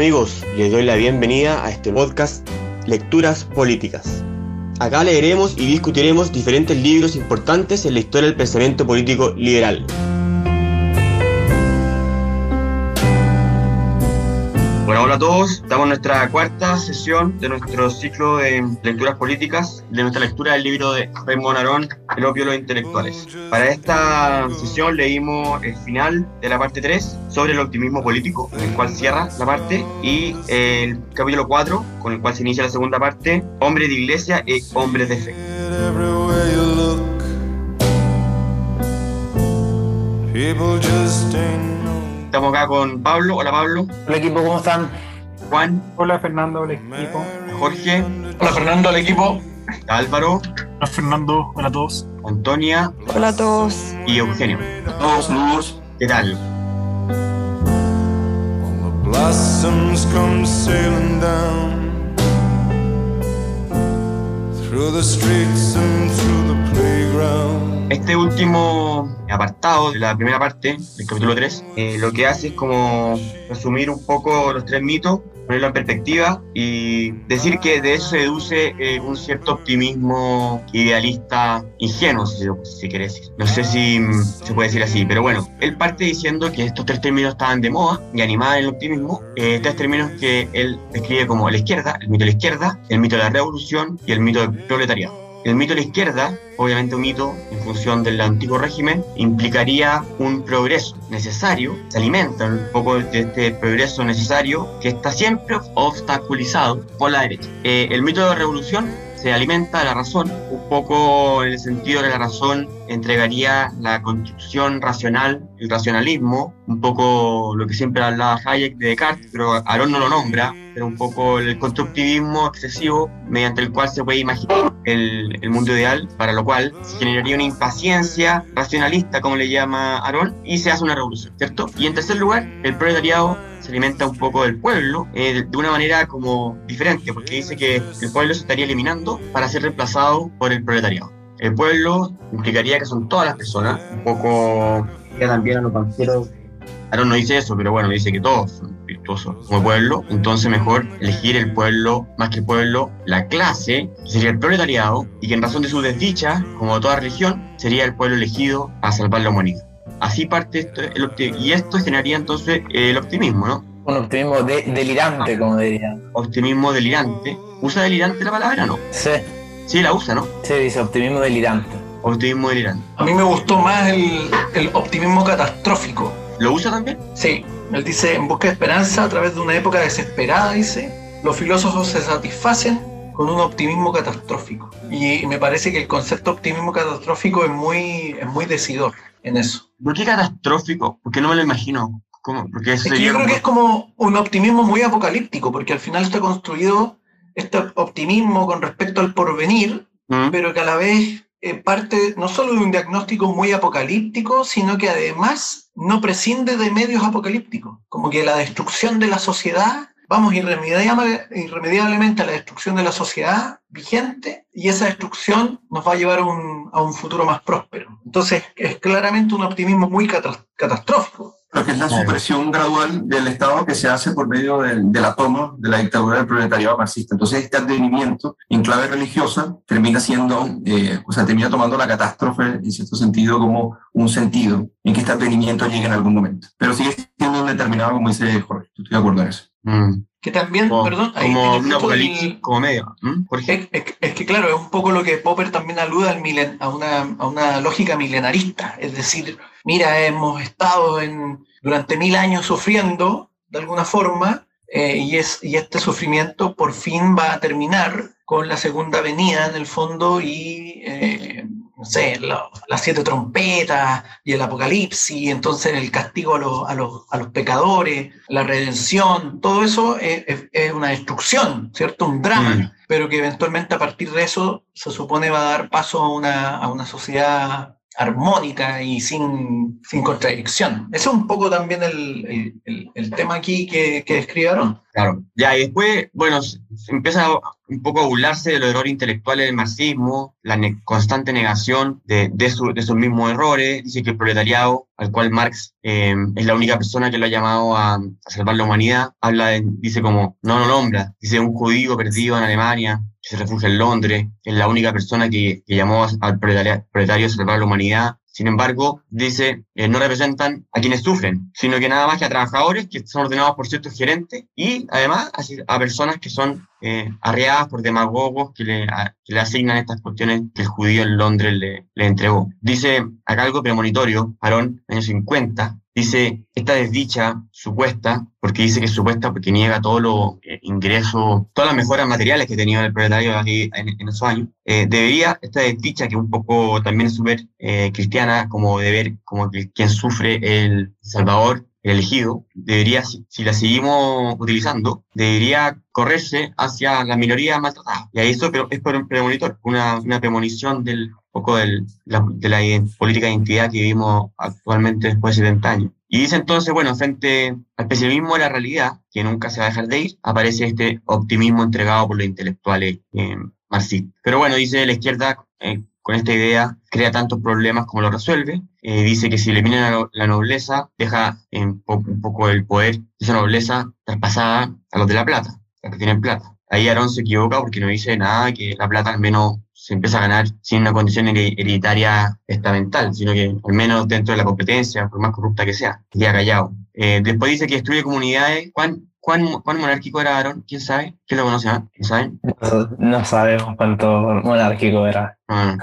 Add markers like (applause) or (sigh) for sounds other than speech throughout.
amigos, les doy la bienvenida a este podcast Lecturas Políticas. Acá leeremos y discutiremos diferentes libros importantes en la historia del pensamiento político liberal. Bueno, hola a todos. Estamos en nuestra cuarta sesión de nuestro ciclo de lecturas políticas, de nuestra lectura del libro de Raymond Arón, El opio de los intelectuales. Para esta sesión leímos el final de la parte 3 sobre el optimismo político, el cual cierra la parte, y el capítulo 4, con el cual se inicia la segunda parte, Hombres de Iglesia y Hombres de Fe. Estamos acá con Pablo. Hola Pablo. Hola equipo, ¿cómo están? Juan. Hola Fernando, hola equipo. Jorge. Hola Fernando, hola equipo. Álvaro. Hola Fernando, hola a todos. Antonia. Hola a todos. Y Eugenio. A todos, saludos. ¿Qué tal? blossoms come sailing down through the streets and through the playground. Este último apartado de la primera parte del capítulo 3 eh, lo que hace es como resumir un poco los tres mitos, ponerlo en perspectiva y decir que de eso se deduce eh, un cierto optimismo idealista ingenuo, si si. No sé si mm, se puede decir así, pero bueno, él parte diciendo que estos tres términos estaban de moda y animaban el optimismo, eh, tres términos que él describe como la izquierda, el mito de la izquierda, el mito de la revolución y el mito del proletariado. El mito de la izquierda, obviamente un mito en función del antiguo régimen, implicaría un progreso necesario, se alimenta un poco de este progreso necesario que está siempre obstaculizado por la derecha. Eh, el mito de la revolución se alimenta de la razón, un poco en el sentido de la razón entregaría la construcción racional, el racionalismo, un poco lo que siempre hablaba Hayek de Descartes, pero Aaron no lo nombra, pero un poco el constructivismo excesivo mediante el cual se puede imaginar el, el mundo ideal, para lo cual se generaría una impaciencia racionalista, como le llama Aaron, y se hace una revolución, ¿cierto? Y en tercer lugar, el proletariado se alimenta un poco del pueblo eh, de, una manera como diferente, porque dice que el pueblo se estaría eliminando para ser reemplazado por el proletariado. El pueblo implicaría que son todas las personas, un poco ya también a los banqueros. Aaron no dice eso, pero bueno, dice que todos son virtuosos como pueblo, entonces mejor elegir el pueblo más que el pueblo, la clase, que sería el proletariado, y que en razón de su desdicha, como toda religión, sería el pueblo elegido a salvar la humanidad. Así parte esto, el y esto generaría entonces el optimismo, ¿no? Un optimismo de- delirante, como diría. Optimismo delirante. ¿Usa delirante la palabra o no? Sí, Sí, la usa, ¿no? sí, dice optimismo delirante. Optimismo delirante. A mí me gustó más el, el optimismo catastrófico. ¿Lo usa también? Sí, él dice, en busca de esperanza a través de una época desesperada, dice, los filósofos se satisfacen con un optimismo catastrófico. Y me parece que el concepto optimismo catastrófico es muy, es muy decidor en eso. ¿Por qué catastrófico? Porque no me lo imagino. ¿Cómo? Porque eso Es que yo creo como- que es como un optimismo muy apocalíptico, porque al final está construido este optimismo con respecto al porvenir, ¿Mm? pero que a la vez eh, parte no solo de un diagnóstico muy apocalíptico, sino que además no prescinde de medios apocalípticos, como que la destrucción de la sociedad, vamos irremediable- irremediablemente a la destrucción de la sociedad vigente, y esa destrucción nos va a llevar a un, a un futuro más próspero. Entonces es claramente un optimismo muy cata- catastrófico. Lo que es la supresión gradual del Estado que se hace por medio del, de la toma de la dictadura del proletariado marxista. Entonces, este advenimiento en clave religiosa termina siendo, eh, o sea, termina tomando la catástrofe en cierto sentido como un sentido en que este advenimiento llegue en algún momento. Pero sigue siendo un determinado, como dice Jorge. Estoy de acuerdo en eso. Mm. Que también, Como, perdón, ahí como un apocalipsis. ¿Mm? Es, es- es que claro, es un poco lo que Popper también alude al milen- a, una, a una lógica milenarista, es decir, mira, hemos estado en, durante mil años sufriendo de alguna forma eh, y, es, y este sufrimiento por fin va a terminar con la segunda venida en el fondo y, eh, no sé, las siete trompetas y el apocalipsis, entonces el castigo a los, a los, a los pecadores, la redención, todo eso es, es- es una destrucción, ¿cierto? Un drama Mm. pero que eventualmente a partir de eso se supone va a dar paso a una, a una sociedad armónica y sin, sin contradicción. Ese es un poco también el, el- el- el tema aquí que, que describe Aarón. Claro, ya, y después, bueno, empieza un poco a burlarse de los errores intelectuales del marxismo, la ne- constante negación de, de, su- de esos mismos errores. Dice que el proletariado, al cual Marx eh, es la única persona que lo ha llamado a, a salvar la humanidad, habla de- dice como, no lo nombra, dice un judío perdido en Alemania, se refugia en Londres, es la única persona que, llamó al proletario a salvar la humanidad. Sin embargo, dice, eh, no representan a quienes sufren, sino que nada más que a trabajadores que son ordenados por ciertos gerentes y además a, personas que son eh, arreadas por demagogos que le, asignan estas cuestiones que el judío en Londres le, le entregó. Dice acá algo premonitorio, Aarón, años 50, dice esta desdicha supuesta, porque dice que es supuesta porque niega todos los eh, ingresos, todas las mejoras materiales que tenido el proletario aquí en, en esos años, eh, debería, esta desdicha que un poco también es súper eh, cristiana, como de ver como que quien sufre el Salvador, elegido, debería, si, la seguimos utilizando, debería correrse hacia la minoría maltratada. Y eso es por un premonitor, una, premonición del poco de la política de identidad que vivimos actualmente después de 70 años. Y dice entonces, bueno, frente al pesimismo de la realidad, que nunca se va a dejar de ir, aparece este optimismo entregado por los intelectuales eh, marxistas. Pero bueno, dice la izquierda, eh, con esta idea, crea tantos problemas como lo resuelve. Eh, dice que si elimina la, no- la nobleza, deja en po- un poco el poder de esa nobleza traspasada a los de la plata, los que tienen plata. Ahí Aarón se equivoca porque no dice nada que la plata al menos se empieza a ganar sin una condición here- hereditaria estamental, sino que al menos dentro de la competencia, por más corrupta que sea, queda callado. Eh, después dice que destruye comunidades. ¿Cuán, cuán, cuán monárquico era Aarón? ¿Quién sabe? ¿Quién lo conoce más? ¿Quién sabe? No, no sabemos cuánto monárquico era. Ah,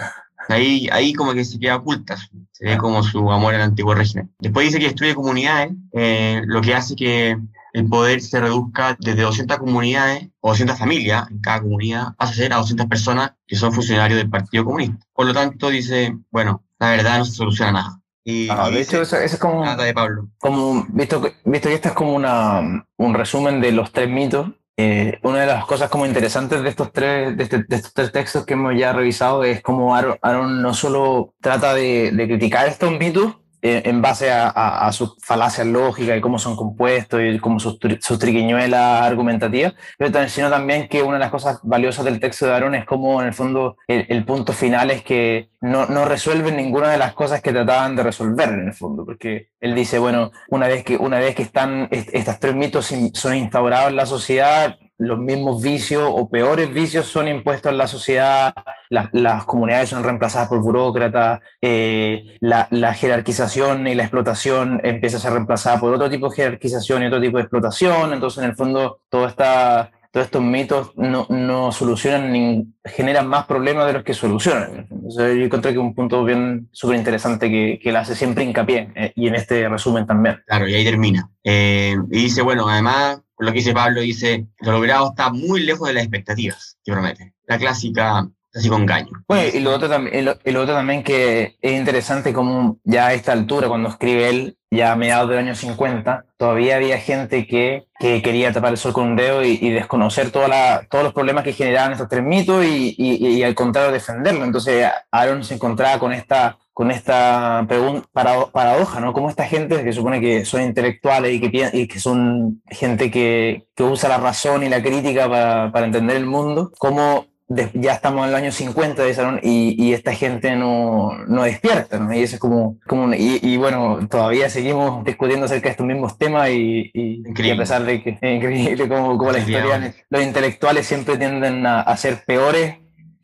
ahí, ahí como que se queda oculta, se ve como su amor al antiguo régimen. Después dice que destruye comunidades, eh, lo que hace que el poder se reduzca desde 200 comunidades o 200 familias en cada comunidad, a ser a 200 personas que son funcionarios del Partido Comunista. Por lo tanto, dice, bueno, la verdad no se soluciona nada. Y, Ah, de hecho, eso, eso es como, nada de Pablo. como visto, visto que esto es como una, un resumen de los tres mitos, eh, una de las cosas como interesantes de estos tres, de, este- de estos tres textos que hemos ya revisado es cómo Aaron, no solo trata de, de criticar estos mitos en base a, a- a sus falacias lógicas y cómo son compuestos y cómo sus, sus triquiñuelas argumentativas, pero también, sino también que una de las cosas valiosas del texto de Aaron es como en el fondo el, el punto final es que no, no resuelven ninguna de las cosas que trataban de resolver en el fondo, porque él dice, bueno, una vez que, una vez que están est- estos tres mitos son instaurados en la sociedad, los mismos vicios o peores vicios son impuestos en la sociedad, las, las comunidades son reemplazadas por burócratas, eh, la, la jerarquización y la explotación empieza a ser reemplazada por otro tipo de jerarquización y otro tipo de explotación, entonces en el fondo todo esta, todos estos mitos no, no solucionan, ni generan más problemas de los que solucionan. Yo encontré que un punto bien súper interesante que, que le hace siempre hincapié, eh, y en este resumen también. Claro, y ahí termina. Eh, y dice, bueno, además, lo que dice Pablo, dice, lo logrado está muy lejos de las expectativas que promete. La clásica, clásico engaño. Bueno, y lo otro también, lo otro también que es interesante como ya a esta altura, cuando escribe él, ya a mediados del año 50, todavía había gente que, que quería tapar el sol con un dedo y, y desconocer toda la- todos los problemas que generaban estos tres mitos y, y- y al contrario defenderlo. Entonces Aaron se encontraba con esta con esta paradoja, ¿no? Como esta gente que supone que son intelectuales y que, y que son gente que, que usa la razón y la crítica para, para entender el mundo, cómo de- ya estamos en el año 50 de Salón y, y esta gente no, no despierta, ¿no? Y eso es como, como y, y bueno, todavía seguimos discutiendo acerca de estos mismos temas y, y- a pesar de que es increíble como, como la historia, los intelectuales siempre tienden a, a ser peores.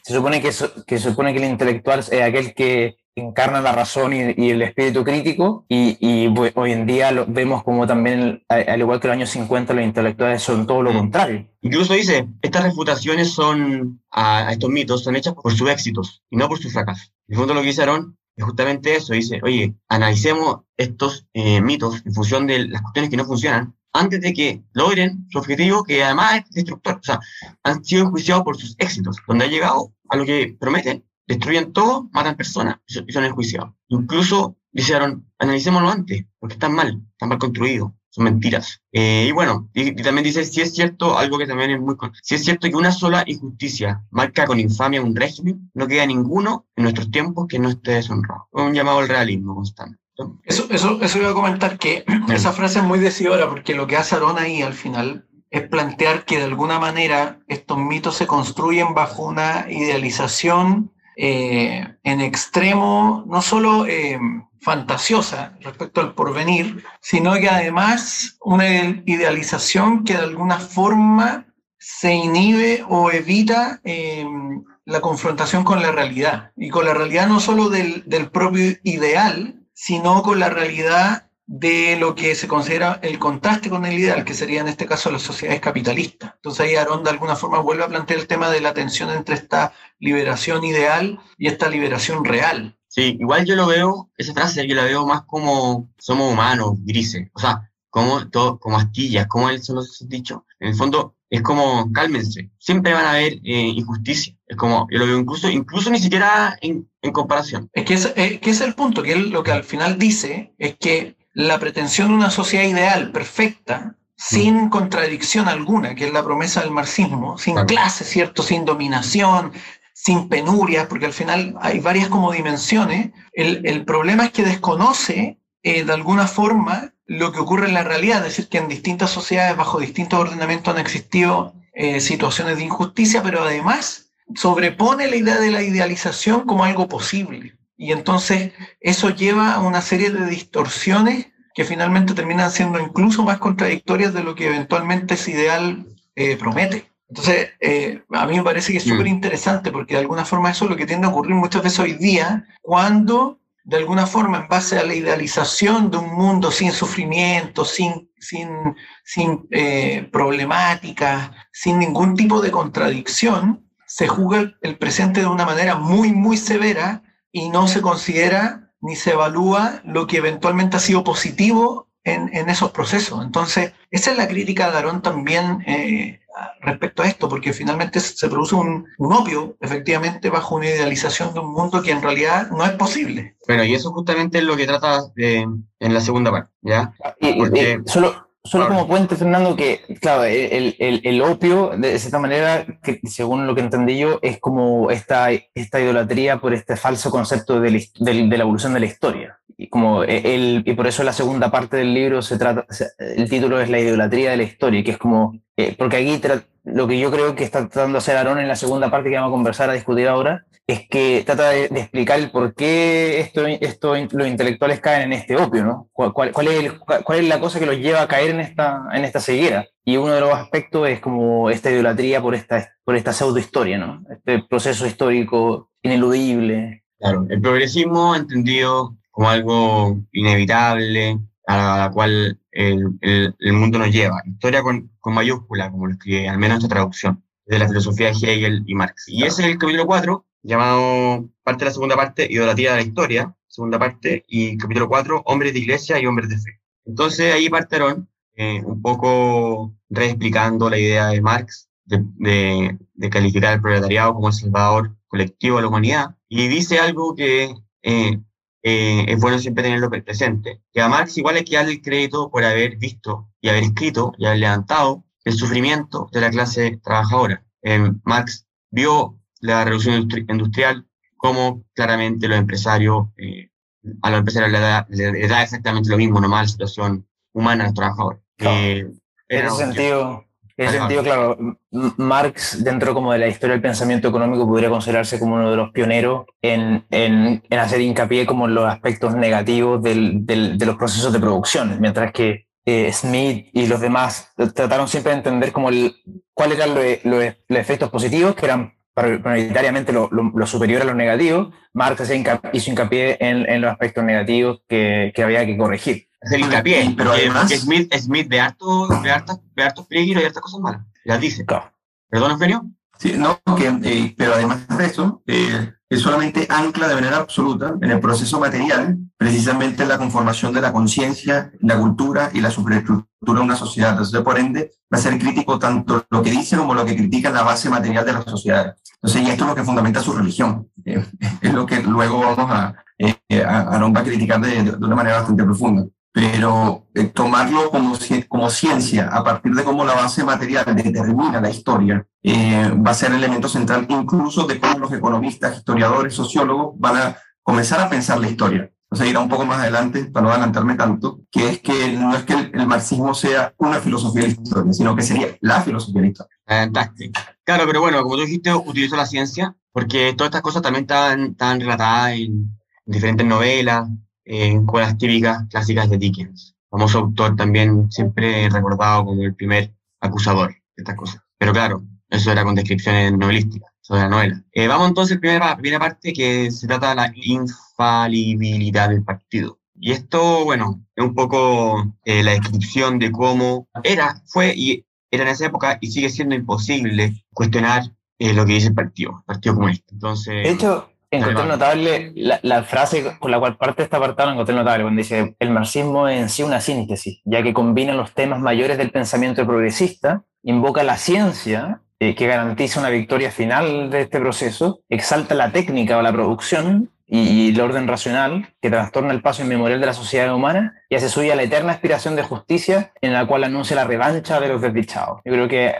Se supone que, so- que se supone que el intelectual es aquel que encarna la razón y, y el espíritu crítico y, y, hoy en día lo, vemos como también, al al igual que los años 50, los intelectuales son todo lo Mm. contrario. Incluso dice, estas refutaciones son a, a estos mitos son hechas por sus éxitos y no por sus fracasos. En el fondo lo que Aarón es justamente eso, dice, oye, analicemos estos eh, mitos en función de las cuestiones que no funcionan antes de que logren su objetivo, que además es destructor. O sea, han sido enjuiciados por sus éxitos, donde han llegado a lo que prometen, destruyen todo, matan personas y son- enjuiciados. Incluso, dice Aaron, analicémoslo antes, porque están mal, están mal construidos. son mentiras. Eh, y bueno, y, y también dice, si es cierto, algo que también es muy... Si es cierto que una sola injusticia marca con infamia un régimen, no queda ninguno en nuestros tiempos que no esté deshonrado. Es un llamado al realismo constante. Eso, eso, eso iba a comentar que esa frase es muy decidora porque lo que hace Aarón ahí al final es plantear que de alguna manera estos mitos se construyen bajo una idealización eh, en extremo, no solo eh, fantasiosa respecto al porvenir, sino que además una idealización que de alguna forma se inhibe o evita eh, la confrontación con la realidad. Y con la realidad no solo del, del propio ideal, sino con la realidad de lo que se considera el contraste con el ideal, que sería en este caso las sociedades capitalistas. Entonces ahí Aarón de alguna forma vuelve a plantear el tema de la tensión entre esta liberación ideal y esta liberación real. Sí, igual yo lo veo, esa frase yo la veo más como somos humanos, grises, o sea, como, todo, como astillas, como él se los ha dicho. En el fondo es como, cálmense, siempre van a haber eh, injusticia. Es como, yo lo veo incluso, incluso ni siquiera en, en comparación. Es que, es, es que es el punto, que él lo que al final dice es que la pretensión de una sociedad ideal, perfecta, sin contradicción alguna, que es la promesa del marxismo, sin Claro. clase, ¿cierto? Sin dominación, sin penurias, porque al final hay varias como dimensiones. El, el problema es que desconoce eh, de alguna forma lo que ocurre en la realidad, es decir, que en distintas sociedades, bajo distintos ordenamientos han existido eh, situaciones de injusticia, pero además sobrepone la idea de la idealización como algo posible. Y entonces eso lleva a una serie de distorsiones que finalmente terminan siendo incluso más contradictorias de lo que eventualmente ese ideal eh, promete. Entonces, eh, a mí me parece que es Mm. súper interesante porque de alguna forma eso es lo que tiende a ocurrir muchas veces hoy día cuando de alguna forma en base a la idealización de un mundo sin sufrimiento, sin, sin, sin eh, problemáticas, sin ningún tipo de contradicción, se juzga el- el presente de una manera muy, muy severa y no se considera ni se evalúa lo que eventualmente ha sido positivo en, en esos procesos. Entonces, esa es la crítica de Aarón también eh, respecto a esto, porque finalmente se produce un, un opio, efectivamente, bajo una idealización de un mundo que en realidad no es posible. Bueno, y eso justamente es lo que trata de- en la segunda parte, ¿ya? Y- y- Porque- y solo solo como puente, Fernando, que, claro, el, el, el opio, de cierta manera, que según lo que entendí yo, es como esta, esta idolatría por este falso concepto de la, del- de la evolución de la historia. Y, como el, y por eso la segunda parte del libro se trata, el título es la idolatría de la historia, que es como, eh, porque aquí lo que yo creo que está tratando de hacer Aarón en la segunda parte que vamos a conversar, a discutir ahora, es que trata de, de explicar el por qué esto, esto, los intelectuales caen en este opio, ¿no? ¿Cuál, cuál, cuál es el- cuál es la cosa que los lleva a caer en esta, en esta ceguera? Y uno de los aspectos es como esta idolatría por esta, por esta pseudohistoria, ¿no? Este proceso histórico ineludible. Claro, el progresismo entendido como algo inevitable, a la cual el, el- el mundo nos lleva. Historia con, con mayúscula, como lo escribe, al menos esta traducción, de la filosofía de Hegel y Marx. Y ese es el capítulo 4, llamado parte de la segunda parte, Idolatría de la Historia, segunda parte, y capítulo 4, Hombres de Iglesia y Hombres de Fe. Entonces ahí parte Aarón, eh, un poco reexplicando la idea de Marx de, de, de calificar al proletariado como el salvador colectivo de la humanidad, y dice algo que eh, eh, es bueno siempre tenerlo presente, que a Marx igual hay que darle el crédito por haber visto y haber escrito y haber levantado el sufrimiento de la clase trabajadora. Eh, Marx vio la revolución industri- industrial como claramente los empresarios, eh, a los empresarios les da, les da exactamente lo mismo, nomás la situación humana de los trabajadores. Claro. Eh, En ese sentido, en ese sentido, claro, Marx, dentro como de la historia del pensamiento económico, podría considerarse como uno de los pioneros en, en, en hacer hincapié como en los aspectos negativos del, del- de los procesos de producción, mientras que eh, Smith y los demás trataron siempre de entender como el, cuáles eran los, los- los efectos positivos, que eran prioritariamente lo, lo- lo superior a los negativos. Marx hizo hincapié en, en los aspectos negativos que, que había que corregir. hacer hincapié, Pero además- Smith, Smith de harto, de hartas, de hartos peligros y hartas cosas malas, las dice. Claro. ¿Perdón, Eugenio? Sí, no, que, eh, pero además de eso, eh, es solamente ancla de manera absoluta en el proceso material, precisamente en la conformación de la conciencia, la cultura y la superestructura de una sociedad. Entonces, por ende, va a ser crítico tanto lo que dice como lo que critica la base material de la sociedad. Entonces, y esto es lo que fundamenta su religión. Eh, es lo que luego vamos a, eh, va a criticar de, de una manera bastante profunda. pero eh, tomarlo como, como ciencia a partir de cómo la base material determina la historia eh, va a ser el elemento central incluso de cómo los economistas, historiadores, sociólogos van a comenzar a pensar la historia. Sea, irá un poco más adelante, para no adelantarme tanto, que es que no es que el, marxismo sea una filosofía de la historia, sino que sería la filosofía de la historia. Fantástico. Claro, pero bueno, como tú dijiste, utilizó la ciencia, porque todas estas cosas también estaban, estaban relatadas en diferentes novelas, en escuelas típicas clásicas de Dickens. Famoso autor también, siempre recordado como el primer acusador de estas cosas. Pero claro, eso era con descripciones novelísticas sobre la novela. Eh, vamos entonces a la primera, primera parte que se trata de la infalibilidad del partido. Y esto, bueno, es un poco eh, la descripción de cómo era, fue y era en esa época y sigue siendo imposible cuestionar eh, lo que dice el partido, el Partido Comunista. Entonces, De hecho, encontré notable la, la frase con la cual parte esta apartado, la encontré notable, cuando dice, el marxismo es en sí una síntesis, ya que combina los temas mayores del pensamiento progresista, invoca la ciencia, eh, que garantiza una victoria final de este proceso, exalta la técnica o la producción y, y el orden racional, que trastorna el paso inmemorial de la sociedad humana y hace suya la eterna aspiración de justicia en la cual anuncia la revancha de los desdichados. Yo creo que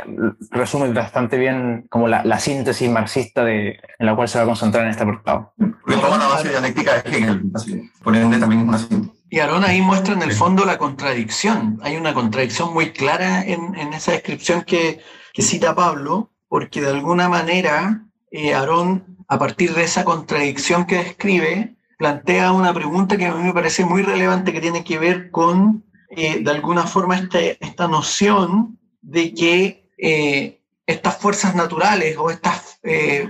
resume bastante bien como la, la síntesis marxista de, en la cual se va a concentrar en este apartado. Porque toma la base dialéctica de Hegel, así, por ende también es una síntesis. Y Aarón ahí muestra en el fondo la contradicción. Hay una contradicción muy clara en, en esa descripción que, que cita Pablo, porque de alguna manera eh, Aarón, a partir de esa contradicción que describe, plantea una pregunta que a mí me parece muy relevante que tiene que ver con, eh, de alguna forma, este- esta noción de que eh, estas fuerzas naturales o estos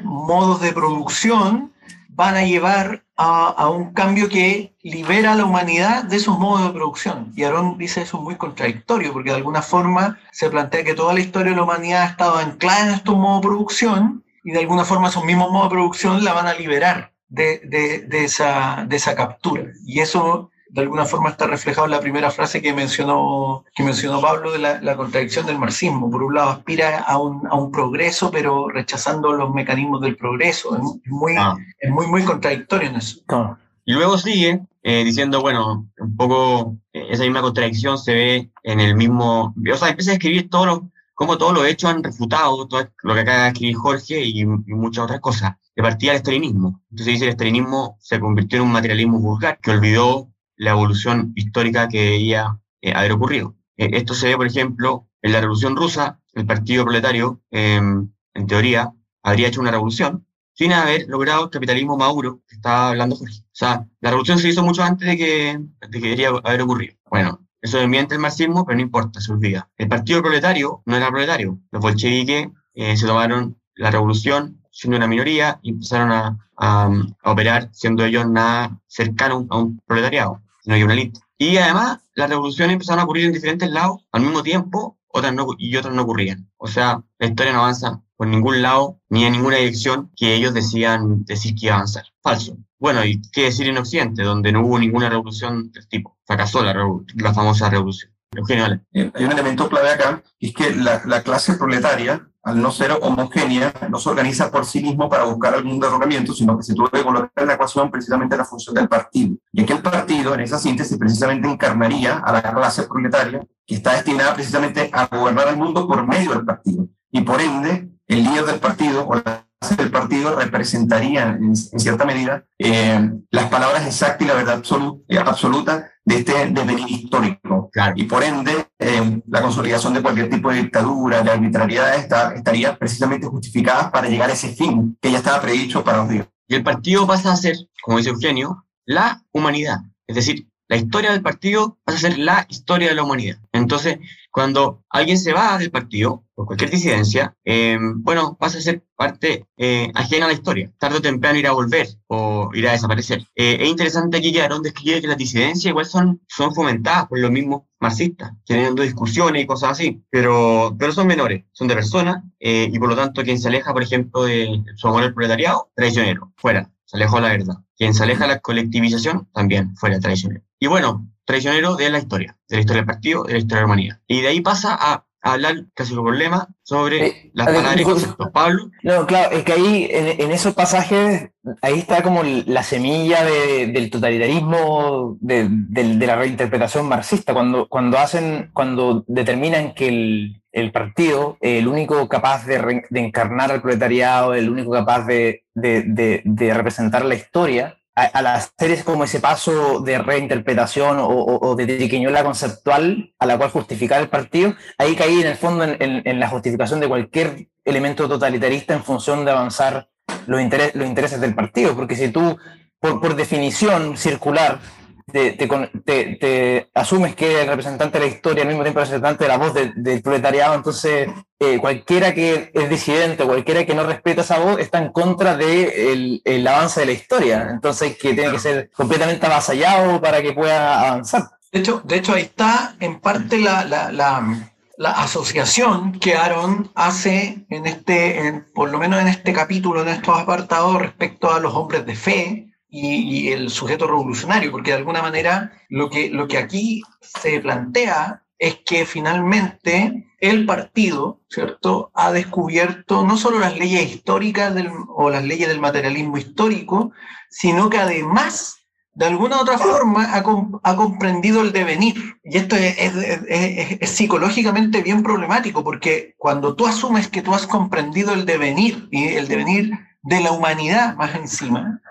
modos de producción van a llevar a, un cambio que libera a la humanidad de esos modos de producción. Y Aarón dice eso muy contradictorio, porque de alguna forma se plantea que toda la historia de la humanidad ha estado anclada en estos modos de producción y de alguna forma esos mismos modos de producción la van a liberar de- de esa, de esa captura. Y eso de alguna forma está reflejado en la primera frase que mencionó, que mencionó Pablo de la, la contradicción del marxismo. Por un lado aspira a un, a un progreso, pero rechazando los mecanismos del progreso. Es, muy, ah, es muy, muy contradictorio en eso. Claro. Y luego sigue eh, diciendo, bueno, un poco eh, esa misma contradicción se ve en el mismo, o sea, empieza a escribir todo lo, como todos los hechos han refutado todo lo que acaba de escribir Jorge y, y muchas otras cosas. De partida el estalinismo. Entonces dice, el estalinismo se convirtió en un materialismo vulgar que olvidó la evolución histórica que debía eh, haber ocurrido. Eh, esto se ve, por ejemplo, en la Revolución Rusa, el Partido Proletario, eh, en teoría, habría hecho una revolución sin haber logrado el capitalismo maduro que estaba hablando Jorge. O sea, la revolución se hizo mucho antes de que, de que debería haber ocurrido. Bueno, eso miente el marxismo, pero no importa, se olvida. El partido proletario no era proletario. Los bolcheviques eh, se tomaron la revolución siendo una minoría y empezaron a, a- a operar siendo ellos nada cercanos a un proletariado, sino que una élite. Y además, las revoluciones empezaron a ocurrir en diferentes lados al mismo tiempo otras no, y otras no ocurrían. O sea, la historia no avanza por ningún lado ni en ninguna dirección que ellos decían decir que iba a avanzar. Falso. Bueno, y qué decir en Occidente, donde no hubo ninguna revolución del tipo. Fracasó la, la famosa revolución. Eugenio. Eh, hay un elemento clave acá, es que la, la clase proletaria, al no ser homogénea, no se organiza por sí mismo para buscar algún derrocamiento, sino que se tuvo que colocar en la ecuación precisamente la función del partido. Y aquel partido, en esa síntesis, precisamente encarnaría a la clase proletaria, que está destinada precisamente a gobernar el mundo por medio del partido. Y por ende, el líder del partido o la clase del partido representaría, en, cierta medida, eh, las palabras exactas y la verdad eh, absoluta de este devenir histórico. Claro. Y por ende, eh, la consolidación de cualquier tipo de dictadura, de arbitrariedad, está, estaría precisamente justificada para llegar a ese fin que ya estaba predicho para los días. Y el partido pasa a ser, como dice Eugenio, la humanidad. Es decir, la historia del partido pasa a ser la historia de la humanidad. Entonces, cuando alguien se va del partido, por cualquier disidencia, eh, bueno, pasa a ser parte eh, ajena a la historia. Tarde o temprano irá a volver o irá a desaparecer. Eh, es interesante aquí que Aarón describe que las disidencias igual son, son fomentadas por los mismos marxistas, teniendo discusiones y cosas así, pero, pero son menores, son de personas, y por lo tanto quien se aleja, por ejemplo, de su amor al proletariado, traicionero, fuera, se alejó la verdad. Quien se aleja de la colectivización, también fuera traicionero. Y bueno, traicionero de la historia, de la historia del partido, de la historia de la humanidad. Y de ahí pasa a a hablar casi como problema sobre Eh, las palabras y conceptos. Pablo, No, claro, es que ahí, en, en esos pasajes, ahí está como la semilla de- del totalitarismo, de, la reinterpretación marxista, cuando, cuando hacen, cuando determinan que el, el partido, el único capaz de, re- encarnar al proletariado, el único capaz de representar la historia, a- al hacer es como ese paso de reinterpretación o, o- o de triquiñuela conceptual a la cual justificar el partido, ahí caí en el fondo en, la justificación de cualquier elemento totalitarista en función de avanzar los, interes- los intereses del partido, porque si tú, por definición circular, te, te te- te asumes que el representante de la historia al mismo tiempo representante de la voz de- del proletariado, entonces eh, cualquiera que es disidente, cualquiera que no respeta esa voz está en contra del de el avance de la historia, entonces que tiene que ser completamente avasallado para que pueda avanzar. De hecho, de hecho, ahí está en parte la, la, la- la asociación que Aaron hace en este, en- por lo menos en este capítulo, en estos apartados, respecto a los hombres de fe y, el sujeto revolucionario, porque de alguna manera lo que, lo que aquí se plantea es que finalmente el partido, ¿cierto?, ha descubierto no solo las leyes históricas del- o las leyes del materialismo histórico, sino que además de alguna otra forma ha, ha comprendido el devenir. Y esto es, es- es- es- es psicológicamente bien problemático, porque cuando tú asumes que tú has comprendido el devenir, y el devenir de la humanidad más encima,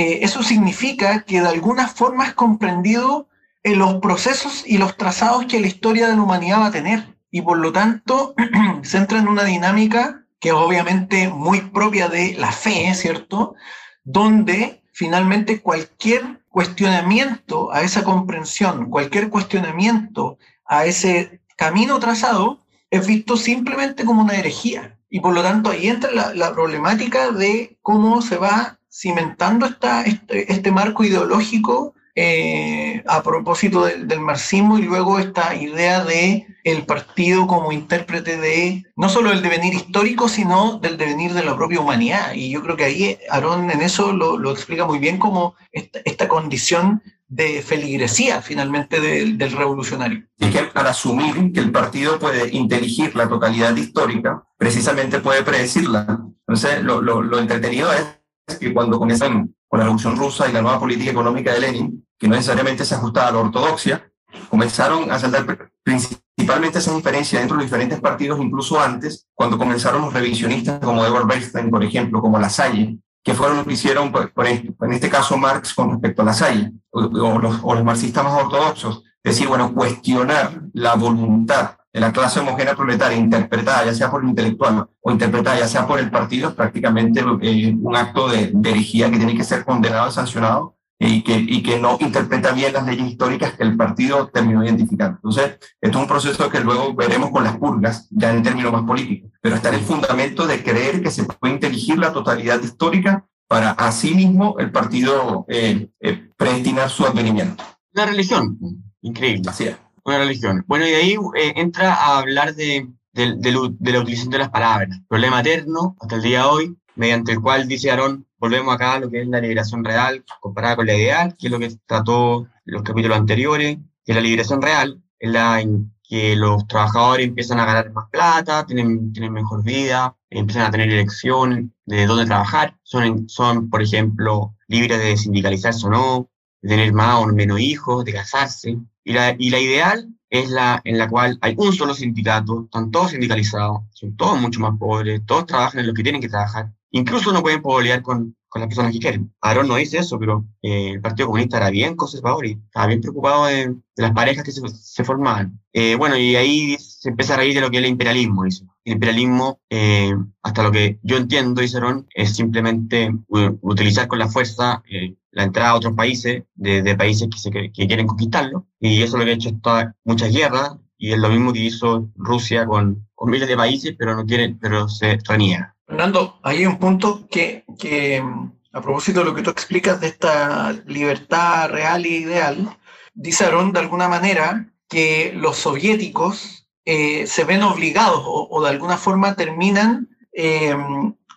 eh, eso significa que de alguna forma has comprendido eh, los procesos y los trazados que la historia de la humanidad va a tener. Y por lo tanto, (clears throat) se entra en una dinámica que es obviamente muy propia de la fe, ¿cierto? Donde finalmente cualquier cuestionamiento a esa comprensión, cualquier cuestionamiento a ese camino trazado, es visto simplemente como una herejía. Y por lo tanto ahí entra la, la problemática de cómo se va cimentando esta, este, este marco ideológico eh, a propósito del, del marxismo y luego esta idea de el partido como intérprete de no solo el devenir histórico, sino del devenir de la propia humanidad. Y yo creo que ahí Aarón en eso lo, lo explica muy bien como esta, esta condición de feligresía finalmente del, del revolucionario. Y que al asumir que el partido puede inteligir la totalidad histórica, precisamente puede predecirla. Entonces, lo, lo, lo entretenido es que cuando comienzan con la Revolución Rusa y la nueva política económica de Lenin, que no necesariamente se ajustaba a la ortodoxia, comenzaron a saltar principalmente esa diferencia dentro de los diferentes partidos, incluso antes, cuando comenzaron los revisionistas como Edward Bernstein, por ejemplo, como La Salle, que fueron lo que hicieron, por, por este, en este caso, Marx con respecto a La Salle, o, o, los, o los marxistas más ortodoxos, decir, bueno, cuestionar la voluntad de la clase homogénea proletaria interpretada ya sea por el intelectual o interpretada ya sea por el partido es prácticamente eh, un acto de, de, herejía que tiene que ser condenado y sancionado y que, y que no interpreta bien las leyes históricas que el partido terminó identificando. Entonces, esto es un proceso que luego veremos con las purgas, ya en términos más políticos, pero está en el fundamento de creer que se puede inteligir la totalidad histórica para así mismo el partido eh, eh, predestinar su advenimiento. Una religión, increíble. Así es una religión. Bueno, y ahí eh, entra a hablar de, de, de, de, la utilización de las palabras. Problema eterno hasta el día de hoy, mediante el cual, dice Aarón, volvemos acá a lo que es la liberación real comparada con la ideal, que es lo que trató los capítulos anteriores, que la liberación real es la en que los trabajadores empiezan a ganar más plata, tienen, tienen mejor vida, empiezan a tener elección de dónde trabajar, son, son, por ejemplo, libres de sindicalizarse o no, de tener más o menos hijos, de casarse. Y la, y la ideal es la en la cual hay un solo sindicato, están todos sindicalizados, son todos mucho más pobres, todos trabajan en lo que tienen que trabajar. Incluso no pueden pelear con, con las personas que quieren. Aarón no dice eso, pero eh, el Partido Comunista era bien conservador y estaba bien preocupado de, de las parejas que se, se formaban. Eh, bueno, y ahí se empieza a reír de lo que es el imperialismo, dice. El imperialismo, eh, hasta lo que yo entiendo, dice Aarón, es simplemente utilizar con la fuerza eh, la entrada a otros países, de, de países que, se, que, quieren conquistarlo, y eso es lo que ha hecho esta, muchas guerras, y es lo mismo que hizo Rusia con, con miles de países, pero no quieren, pero se reniega. Fernando, hay un punto que, que, a propósito de lo que tú explicas de esta libertad real e ideal, dice Aaron de alguna manera que los soviéticos eh, se ven obligados o, o, de alguna forma terminan eh,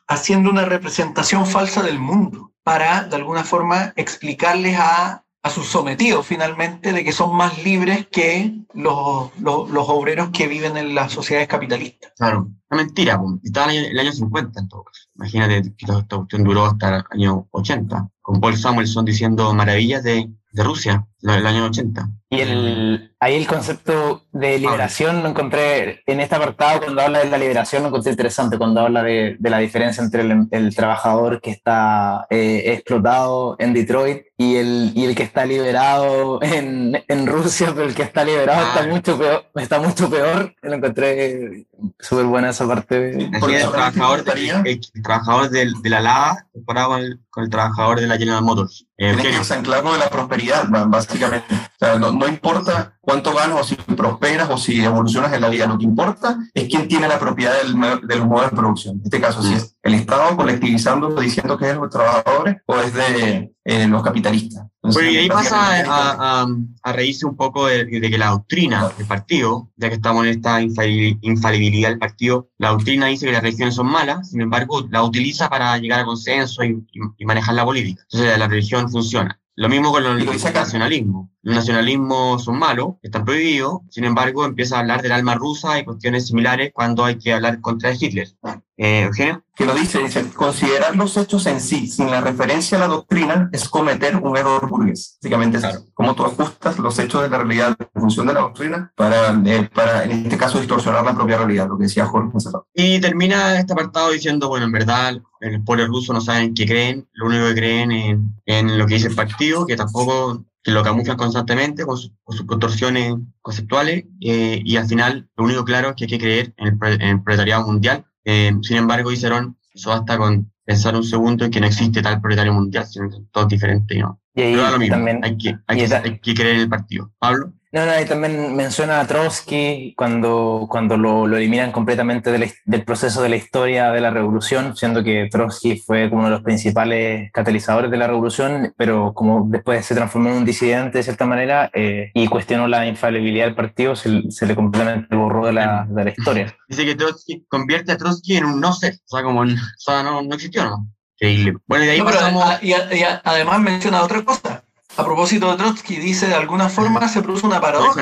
haciendo una representación falsa del mundo para de alguna forma explicarles a a sus sometidos finalmente de que son más libres que los, los, obreros que viven en las sociedades capitalistas. Claro, una mentira, po. estaba en el año, el año 50 en todo caso. Imagínate que esta cuestión duró hasta el año 80, con Paul Samuelson diciendo maravillas de, de Rusia, del año 80. Y el, ahí el concepto de liberación lo encontré en este apartado, cuando habla de la liberación, lo encontré interesante, cuando habla de, de la diferencia entre el, el trabajador que está eh, explotado en Detroit y el, y el que está liberado en, en Rusia, pero el que está liberado Ah. está, mucho peor, está mucho peor. Lo encontré súper buena esa parte. Así el trabajador, de, estaría- el, el trabajador del- de, la lava comparado con el, con el trabajador de la General Motors. Eh, Tienes que Eugenio. desanclarlo de la prosperidad, básicamente. O sea, no, no importa cuánto ganas o si prosperas o si evolucionas en la vida, lo que importa es quién tiene la propiedad del, los modos de producción. En este caso, si es el Estado colectivizando, diciendo que es de los trabajadores o es de eh, los capitalistas. Entonces, Bueno, y ahí pasa a, a, a reírse un poco de, de que la doctrina del partido, ya que estamos en esta infali- infalibilidad del partido, la doctrina dice que las religiones son malas, sin embargo, la utiliza para llegar a consenso y, y- y manejar la política. Entonces, la religión funciona. Lo mismo con acá. nacionalismos. Los nacionalismos son malos, están prohibidos, sin embargo, empieza a hablar del alma rusa y cuestiones similares cuando hay que hablar contra Hitler. Eh, Eugenio. Que lo dice, dice, considerar los hechos en sí sin la referencia a la doctrina es cometer un error burgués. Básicamente es Claro. cómo tú ajustas los hechos de la realidad en función de la doctrina para, eh, para, en este caso, distorsionar la propia realidad, lo que decía Jorge. Y termina este apartado diciendo, bueno, en verdad, el pueblo ruso no saben qué creen, lo único que creen en, en lo que dice el partido, que tampoco, que lo camuflan constantemente con, su- con sus contorsiones conceptuales, eh, y al final lo único claro es que hay que creer en el, en el proletariado mundial. Eh, sin embargo, Aaron, eso basta con pensar un segundo en que no existe tal proletario mundial, sino todos diferentes no. Y ahí Pero mismo, también, hay, que, hay, y que, hay que creer el partido. Pablo. No, no, y también menciona a Trotsky cuando, cuando lo, lo eliminan completamente de la his- del proceso de la historia de la revolución, siendo que Trotsky fue como uno de los principales catalizadores de la revolución, pero como después se transformó en un disidente de cierta manera eh, y cuestionó la infalibilidad del partido, se, se le completamente borró de la, de la historia. Dice que Trotsky convierte a Trotsky en un no ser, o sea, como en- o sea, no, no existió, ¿no? Increíble. Bueno, y de ahí No, pero pasamos... a- y, a- y a- además menciona otra cosa. A propósito de Trotsky, dice de alguna forma se produce una paradoja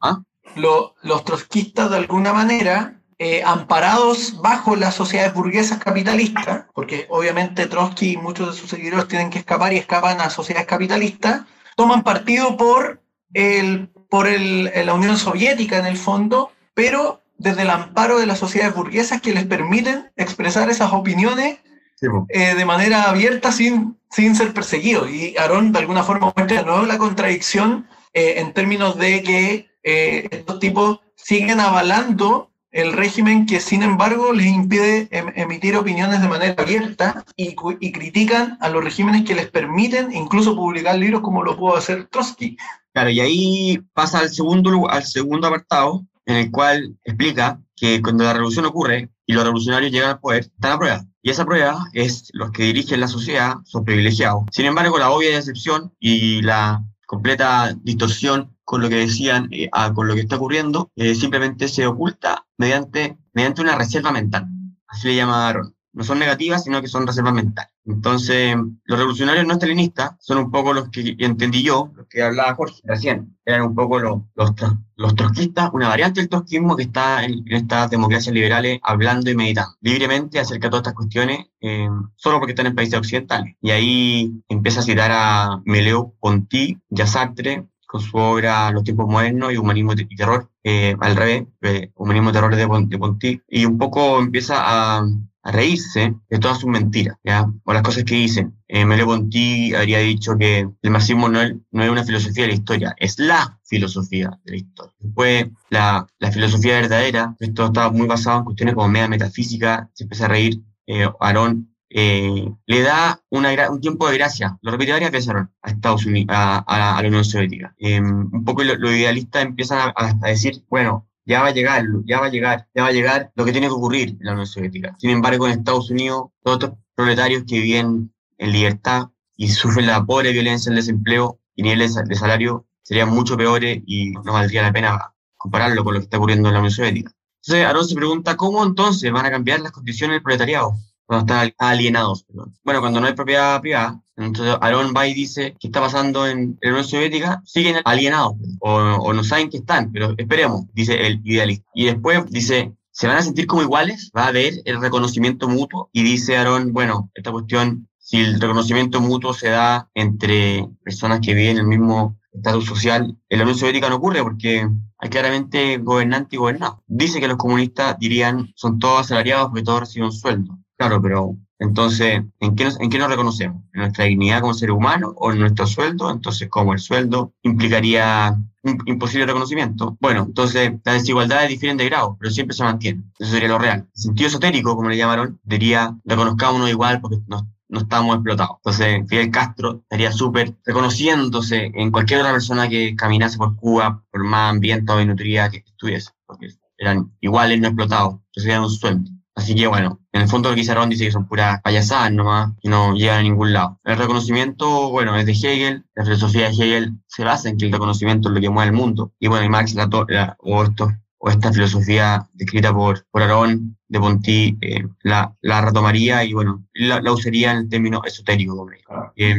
¿ah? lo- los trotskistas de alguna manera, eh, amparados bajo las sociedades burguesas capitalistas, porque obviamente Trotsky y muchos de sus seguidores tienen que escapar y escapan a sociedades capitalistas, toman partido por, el, por el, la Unión Soviética en el fondo, pero desde el amparo de las sociedades burguesas que les permiten expresar esas opiniones Sí, eh, de manera abierta sin, sin ser perseguido. Y Aarón de alguna forma muestra de nuevo la contradicción eh, en términos de que eh, estos tipos siguen avalando el régimen que sin embargo les impide em- emitir opiniones de manera abierta y, y critican a los regímenes que les permiten incluso publicar libros como lo pudo hacer Trotsky. Claro, y ahí pasa al segundo, al segundo apartado, en el cual explica que cuando la revolución ocurre y los revolucionarios llegan al poder, están a prueba. Y esa prueba es los que dirigen la sociedad son privilegiados. Sin embargo, la obvia decepción y la completa distorsión con lo que decían, eh, con lo que está ocurriendo, eh, simplemente se oculta mediante, mediante una reserva mental. Así le llama Aaron. No son negativas, sino que son reservas mentales. Entonces, los revolucionarios no estalinistas son un poco los que entendí yo, los que hablaba Jorge recién. Eran un poco los, los, los trotskistas, una variante del trotskismo que está en, estas democracias liberales hablando y meditando libremente acerca de todas estas cuestiones, eh, solo porque están en países occidentales. Y ahí empieza a citar a Meleo-Ponty y a Sartre con su obra Los tiempos modernos y Humanismo y Terror, eh, al revés, eh, Humanismo y Terror de, Pon- de Ponty, y un poco empieza a, a reírse de todas sus mentiras, ¿ya? O las cosas que dicen. Eh, Merleau-Ponty habría dicho que el marxismo no es, no es una filosofía de la historia, es la filosofía de la historia. Después, la, la filosofía verdadera, esto está muy basado en cuestiones como media metafísica, se empieza a reír, eh, Aarón eh, le da una, un tiempo de gracia, lo repite varias veces a Estados Unidos, a, a- a la Unión Soviética. Eh, un poco lo, lo idealista empiezan a- a decir, bueno, ya va a llegar, ya va a llegar, ya va a llegar lo que tiene que ocurrir en la Unión Soviética. Sin embargo, en Estados Unidos, todos estos proletarios que viven en libertad y sufren la pobre violencia, el desempleo y niveles de salario serían mucho peores y no valdría la pena compararlo con lo que está ocurriendo en la Unión Soviética. Entonces, Aaron se pregunta, ¿cómo entonces van a cambiar las condiciones del proletariado? Cuando están alienados. Bueno, cuando no hay propiedad privada, entonces Aaron va y dice qué está pasando en la Unión Soviética, siguen alienados o, no saben que están, pero esperemos, dice el idealista. Y después dice, se van a sentir como iguales, va a haber el reconocimiento mutuo y dice Aaron, bueno, esta cuestión, si el reconocimiento mutuo se da entre personas que viven el mismo estatus social, en la Unión Soviética no ocurre porque hay claramente gobernante y gobernado. Dice que los comunistas dirían, son todos asalariados porque todos reciben un sueldo. Claro, pero entonces, ¿en qué, nos, ¿en qué nos reconocemos? ¿En nuestra dignidad como ser humano o en nuestro sueldo? Entonces, como el sueldo implicaría un imposible reconocimiento. Bueno, entonces las desigualdades difieren de grado, pero siempre se mantienen. Eso sería lo real. El sentido esotérico, como le llamaron, diría, reconozcámonos igual porque nos no estamos explotados. Entonces, Fidel Castro estaría súper reconociéndose en cualquier otra persona que caminase por Cuba, por más ambiente o nutría que estuviese, porque eran iguales, no explotados, recibían un sueldo. Así que bueno, en el fondo lo que dice Aaron dice que son puras payasadas nomás, y no llegan a ningún lado. El reconocimiento, bueno, es de Hegel, la filosofía de Hegel se basa en que el reconocimiento es lo que mueve el mundo. Y bueno, y Marx la, la, o estos o esta filosofía descrita por, por Aarón de Ponty eh, la, la, retomaría y bueno, la, la, usaría en el término esotérico. Como eh,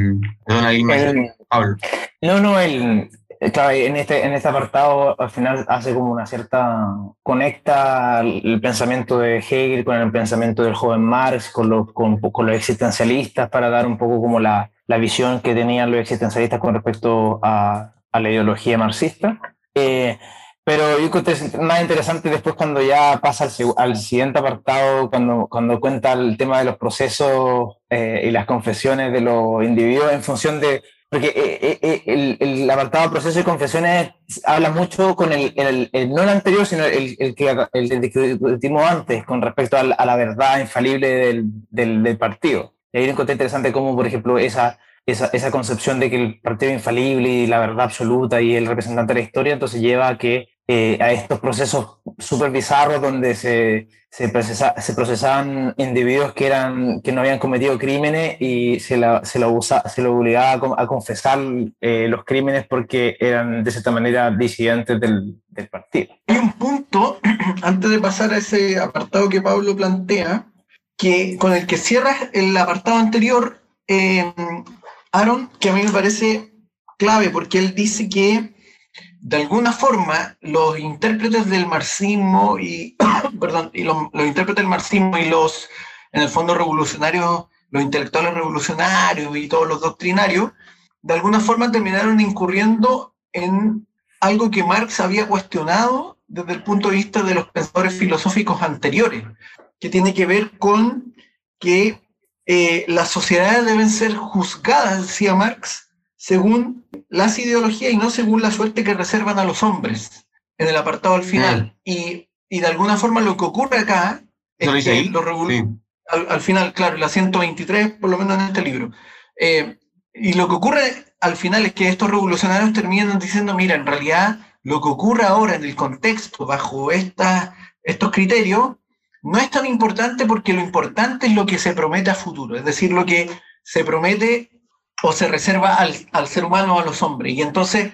perdón, alguien más. Pablo. No, no, el, claro, en este, en este apartado al final hace como una cierta, conecta el pensamiento de Hegel con el pensamiento del joven Marx, con los, con, con los existencialistas, para dar un poco como la, la visión que tenían los existencialistas con respecto a, a la ideología marxista. Eh, pero yo encontré más interesante después cuando ya pasa al, al, siguiente apartado, cuando, cuando cuenta el tema de los procesos eh, y las confesiones de los individuos en función de... Porque eh, eh, el, el, apartado procesos y confesiones habla mucho con el, el, el no el anterior, sino el, que, el, discutimos antes con respecto a la, a la verdad infalible del, del, del, partido. Y ahí encontré interesante cómo, por ejemplo, esa, esa, esa concepción de que el partido infalible y la verdad absoluta y el representante de la historia, entonces lleva a que eh, a estos procesos súper bizarros donde se, se, procesa, se, procesaban individuos que, eran, que no habían cometido crímenes y se, la, se, lo, usa, se lo obligaba a, a confesar eh, los crímenes porque eran de cierta manera disidentes del, del, partido. Hay un punto, (clears throat) antes de pasar a ese apartado que Pablo plantea, que, con el que cierra el apartado anterior, eh, Aaron, que a mí me parece clave porque él dice que de alguna forma, los intérpretes del marxismo y, (coughs) perdón, y los, los, intérpretes del marxismo y los, en el fondo, revolucionarios, los intelectuales revolucionarios y todos los doctrinarios, de alguna forma terminaron incurriendo en algo que Marx había cuestionado desde el punto de vista de los pensadores filosóficos anteriores, que tiene que ver con que eh, las sociedades deben ser juzgadas, decía Marx, según las ideologías y no según la suerte que reservan a los hombres en el apartado al final. Y, y, de alguna forma lo que ocurre acá es ¿Lo que lo sí. al, al, final, claro, la 123, por lo menos en este libro. Eh, y lo que ocurre al final es que estos revolucionarios terminan diciendo, mira, en realidad lo que ocurre ahora en el contexto, bajo esta, estos criterios, no es tan importante porque lo importante es lo que se promete a futuro, es decir, lo que se promete o se reserva al, al ser humano o a los hombres. Y entonces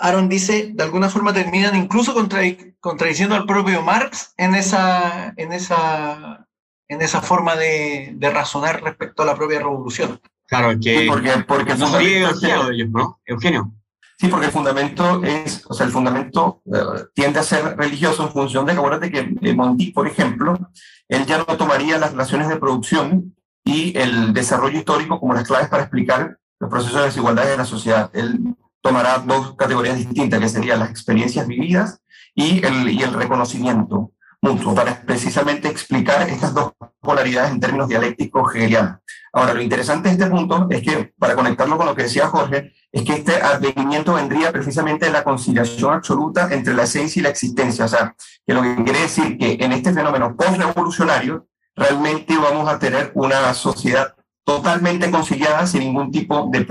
Aaron dice, de alguna forma terminan incluso contradic contradiciendo al propio Marx en esa, en esa, en esa forma de, de, razonar respecto a la propia revolución. Claro, que sí, porque, porque de ellos, ¿no? Eugenio. Sí, porque el fundamento es, o sea, el fundamento uh, tiende a ser religioso en función de, acuérdate que eh, Monti, por ejemplo, él ya no tomaría las relaciones de producción y el desarrollo histórico como las claves para explicar los procesos de desigualdad de la sociedad. Él tomará dos categorías distintas, que serían las experiencias vividas y el, y el reconocimiento mutuo, para precisamente explicar estas dos polaridades en términos dialécticos hegelianos. Ahora, lo interesante de este punto es que, para conectarlo con lo que decía Jorge, es que este advenimiento vendría precisamente de la conciliación absoluta entre la esencia y la existencia. O sea, que lo que quiere decir que en este fenómeno post-revolucionario, realmente vamos a tener una sociedad totalmente conciliada sin ningún tipo de,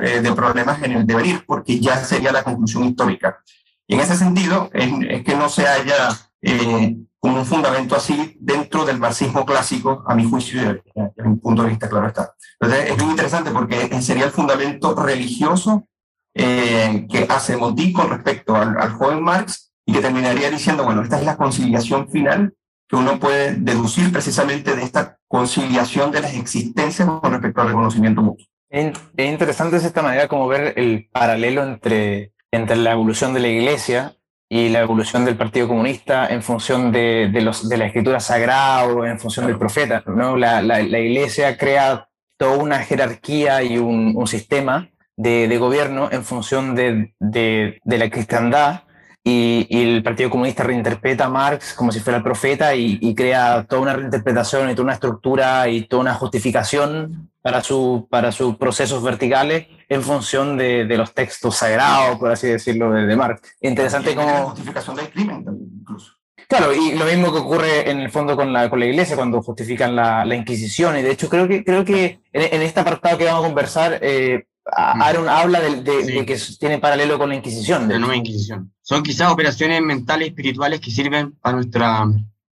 eh, de problemas en el devenir, porque ya sería la conclusión histórica. Y en ese sentido, es que no se haya eh, un fundamento así dentro del marxismo clásico, a mi juicio, desde mi punto de vista, claro está. Entonces, es muy interesante porque sería el fundamento religioso eh, que hace Monti con respecto al, al joven Marx y que terminaría diciendo, bueno, esta es la conciliación final que uno puede deducir precisamente de esta conciliación de las existencias con respecto al reconocimiento mutuo. Es interesante de esta manera como ver el paralelo entre, entre la evolución de la iglesia y la evolución del Partido Comunista en función de, de, los, de la escritura sagrada o en función del profeta. ¿no? La, la, la iglesia crea toda una jerarquía y un, un sistema de, de, gobierno en función de, de, de la cristiandad y, y, el Partido Comunista reinterpreta a Marx como si fuera el profeta y, y, crea toda una reinterpretación y toda una estructura y toda una justificación para, su, para sus procesos verticales en función de, de los textos sagrados, por así decirlo, de, de Marx. Interesante como... La justificación del crimen también, incluso. Claro, y lo mismo que ocurre en el fondo con la, con la iglesia cuando justifican la, la Inquisición. Y de hecho creo que, creo que en, en este apartado que vamos a conversar, eh, Aaron habla de, de, sí. de, que tiene paralelo con la Inquisición. La nueva Inquisición. Son quizás operaciones mentales, espirituales que sirven para nuestra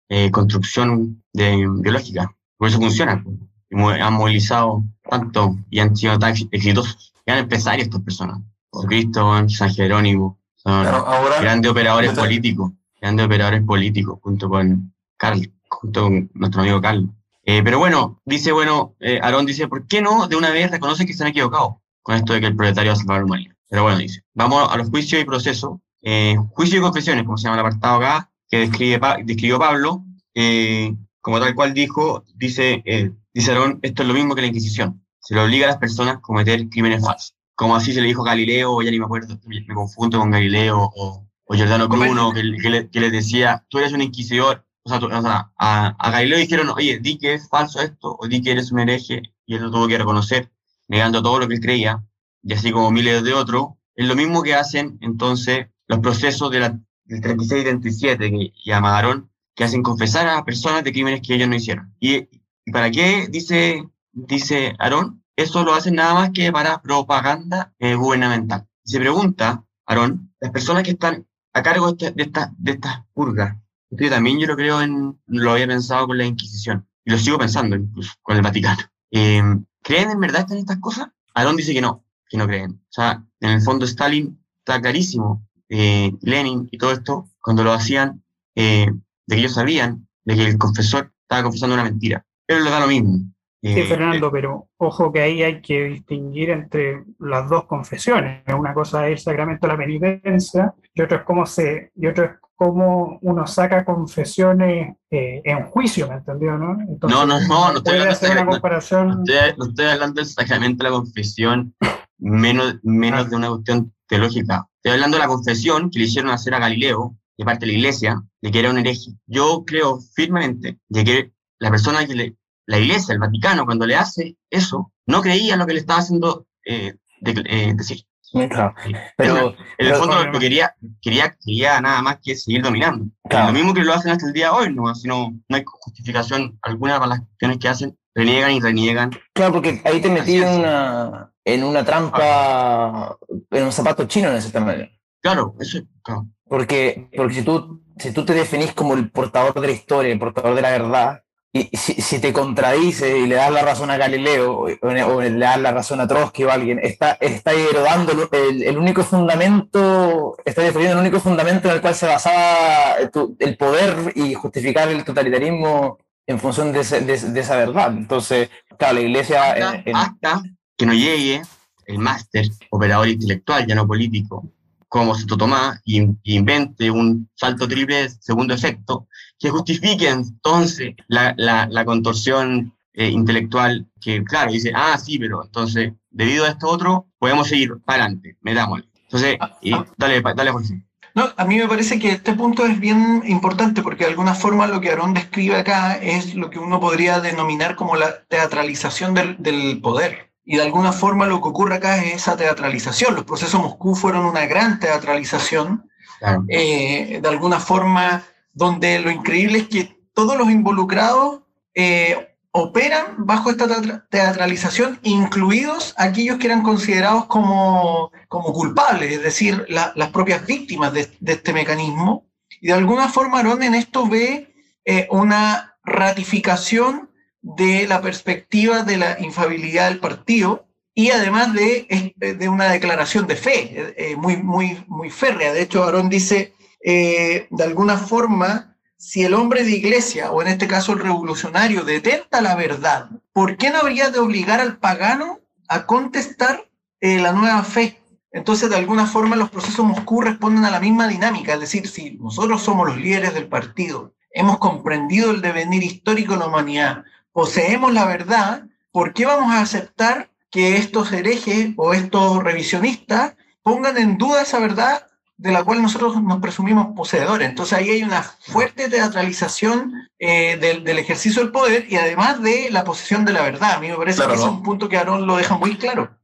eh, construcción de, biológica. Por eso funciona. Han movilizado tanto y han sido tan exitosos. Eran empresarios estas personas. Jesucristo, San Jerónimo. Son claro, ahora, grandes operadores está... políticos. Grandes operadores políticos, junto con Carl, junto con nuestro amigo Carl. Eh, pero bueno, dice, bueno, eh, Aarón dice, ¿por qué no de una vez reconocen que se han equivocado? Con esto de que el proletario va a salvar a humanidad. Pero bueno, dice, vamos a los juicios y procesos. Eh, juicio y confesiones, como se llama el apartado acá, que describe, describió Pablo, eh, como tal cual dijo, dice, eh, dice Aarón, esto es lo mismo que la Inquisición. Se le obliga a las personas a cometer crímenes falsos. Como así se le dijo a Galileo, ya ni me acuerdo, me confundo con Galileo, o, o Giordano Bruno, que, que, le, que, les decía, tú eres un inquisidor. O sea, tú, o sea a, a, Galileo dijeron, oye, di que es falso esto, o di que eres un hereje, y él lo tuvo que reconocer negando todo lo que él creía, y así como miles de otros, es lo mismo que hacen entonces los procesos de la, del 36 y 37 que llamaron, que hacen confesar a personas de crímenes que ellos no hicieron. ¿Y, y para qué, dice, dice Aarón? Eso lo hacen nada más que para propaganda eh, gubernamental. Se pregunta, Aarón, las personas que están a cargo de, de, esta, de estas purgas, yo también yo lo creo en, lo había pensado con la Inquisición, y lo sigo pensando incluso con el Vaticano. Eh, ¿Creen en verdad en estas cosas? Aarón dice que no, que no creen. O sea, en el fondo Stalin está clarísimo, eh, Lenin y todo esto, cuando lo hacían, eh, de que ellos sabían de que el confesor estaba confesando una mentira. Pero le da lo mismo. Sí, Fernando, pero ojo que ahí hay que distinguir entre las dos confesiones. Una cosa es el sacramento de la penitencia y otra es cómo se, y otro es cómo uno saca confesiones eh, en juicio, ¿me entendió? ¿no? Entonces, no, no, no, no estoy, hacer una comparación... no, estoy, no estoy hablando del sacramento de la confesión menos, menos de una cuestión teológica. Estoy hablando de la confesión que le hicieron hacer a Galileo, de parte de la iglesia, de que era un hereje. Yo creo firmemente de que la persona que le, la iglesia, el Vaticano, cuando le hace eso, no creía lo que le estaba haciendo eh, de, eh, decir. Claro. Pero, en el fondo lo que quería, quería, quería nada más que seguir dominando. Claro. Lo mismo que lo hacen hasta el día de hoy, ¿no? Sino, no hay justificación alguna para las cuestiones que hacen, reniegan y reniegan. Claro, porque ahí te metí en una, en una trampa, en un zapato chino en esa manera. Claro, eso claro. Porque, porque si, tú, si tú te definís como el portador de la historia, el portador de la verdad, y si, si, te contradice y le das la razón a Galileo o, o, le das la razón a Trotsky o a alguien, está, está erodando el, el, único fundamento, está destruyendo el único fundamento en el cual se basaba tu, el poder y justificar el totalitarismo en función de, ese, de, de esa verdad. Entonces, claro, la iglesia... Hasta, en, en... hasta que no llegue el máster, operador intelectual, ya no político, como Santo Tomás, y invente un salto triple segundo efecto, que justifique entonces la, la, la contorsión eh, intelectual, que claro, dice, ah, sí, pero entonces, debido a esto otro, podemos seguir para adelante, metámosle. Entonces, y, dale, dale, José. No, a mí me parece que este punto es bien importante porque de alguna forma lo que Aarón describe acá es lo que uno podría denominar como la teatralización del, del poder. Y de alguna forma lo que ocurre acá es esa teatralización. Los procesos Moscú fueron una gran teatralización. Claro. Eh, de alguna forma, donde lo increíble es que todos los involucrados eh, operan bajo esta teatralización, incluidos aquellos que eran considerados como, como culpables, es decir, la, las propias víctimas de, de, este mecanismo. Y de alguna forma, Aaron en esto ve eh, una ratificación de la perspectiva de la infabilidad del partido y además de, de una declaración de fe eh, muy, muy, muy férrea. De hecho, Aarón dice, eh, de alguna forma, si el hombre de iglesia, o en este caso el revolucionario, detenta la verdad, ¿por qué no habría de obligar al pagano a contestar eh, la nueva fe? Entonces, de alguna forma, los procesos Moscú responden a la misma dinámica, es decir, si nosotros somos los líderes del partido, hemos comprendido el devenir histórico de la humanidad, poseemos la verdad, ¿por qué vamos a aceptar que estos herejes o estos revisionistas pongan en duda esa verdad de la cual nosotros nos presumimos poseedores. Entonces ahí hay una fuerte teatralización eh, del, ejercicio del poder y además de la posesión de la verdad. A mí me parece que es un punto que Aarón lo deja muy claro.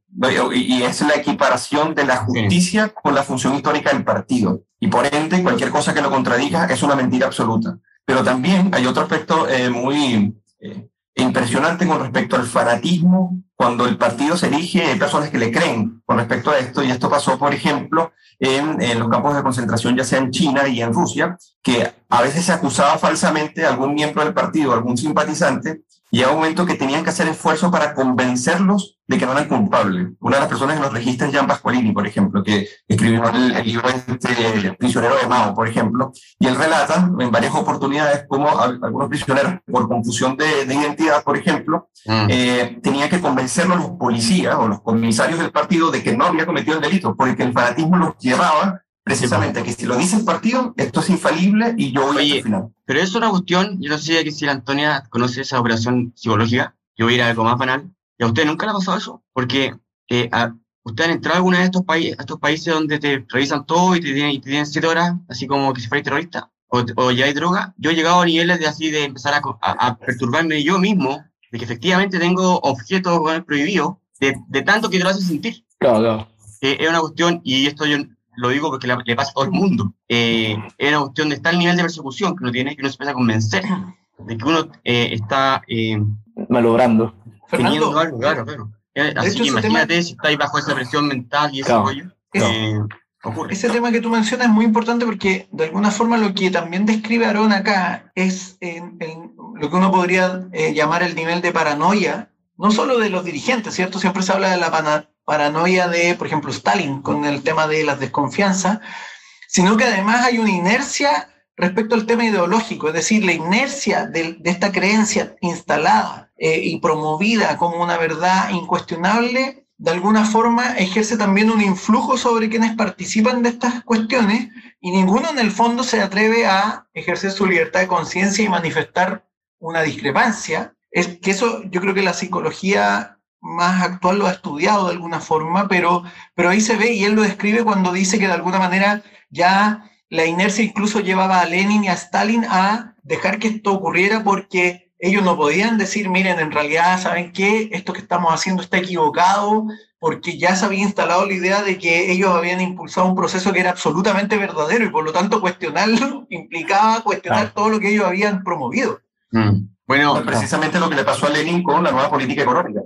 Y es la equiparación de la justicia con la función histórica del partido. Y por ende, cualquier cosa que lo contradiga es una mentira absoluta. Pero también hay otro aspecto eh, muy eh, impresionante con respecto al fanatismo cuando el partido se elige, hay personas que le creen con respecto a esto, y esto pasó, por ejemplo, en, los campos de concentración, ya sea en China y en Rusia, que a veces se acusaba falsamente a algún miembro del partido, algún simpatizante, y a un momento que tenían que hacer esfuerzo para convencerlos de que no eran culpables. Una de las personas que los registra es Jean Pasqualini, por ejemplo, que escribió el, libro este, Prisionero de Mao, por ejemplo, y él relata en varias oportunidades cómo algunos prisioneros, por confusión de, identidad, por ejemplo, mm. eh, tenían que convencerlos los policías o los comisarios del partido de que no había cometido el delito, porque el fanatismo los llevaba precisamente que si lo dice el partido, esto es infalible y yo voy al final. Pero es una cuestión, yo no sé si la Antonia conoce esa operación psicológica, yo voy a ir a algo más banal, y a usted nunca le ha pasado eso, porque eh, a, usted ha entrado a alguno de estos, países estos países donde te revisan todo y te tienen, y te tienen siete horas, así como que si fuera terrorista, o, o, ya hay droga. Yo he llegado a niveles de así de empezar a, a, perturbarme yo mismo, de que efectivamente tengo objetos prohibidos, de, de tanto que te lo hace sentir. Claro, claro. Eh, es una cuestión, y esto yo lo digo porque le, pasa a todo el mundo, eh, es una cuestión de estar el nivel de persecución que uno tiene, que uno se empieza a convencer de que uno eh, está... Eh, Malogrando. Teniendo algo, claro, claro. Eh, así que imagínate si estáis bajo esa presión mental y ese rollo. Eh, ocurre. Ese tema que tú mencionas es muy importante porque de alguna forma lo que también describe Aarón acá es lo que uno podría llamar el nivel de paranoia, no solo de los dirigentes, ¿cierto? Siempre se habla de la paranoia de, por ejemplo, Stalin con el tema de las desconfianzas, sino que además hay una inercia respecto al tema ideológico, es decir, la inercia de, esta creencia instalada eh, y promovida como una verdad incuestionable, de alguna forma ejerce también un influjo sobre quienes participan de estas cuestiones y ninguno en el fondo se atreve a ejercer su libertad de conciencia y manifestar una discrepancia. Es que eso yo creo que la psicología más actual lo ha estudiado de alguna forma, pero, pero ahí se ve y él lo describe cuando dice que de alguna manera ya la inercia incluso llevaba a Lenin y a Stalin a dejar que esto ocurriera porque ellos no podían decir, miren, en realidad, ¿saben qué? Esto que estamos haciendo está equivocado, porque ya se había instalado la idea de que ellos habían impulsado un proceso que era absolutamente verdadero y por lo tanto cuestionarlo (laughs) implicaba cuestionar todo lo que ellos habían promovido. Mm. Bueno, precisamente lo que le pasó a Lenin con la nueva política económica.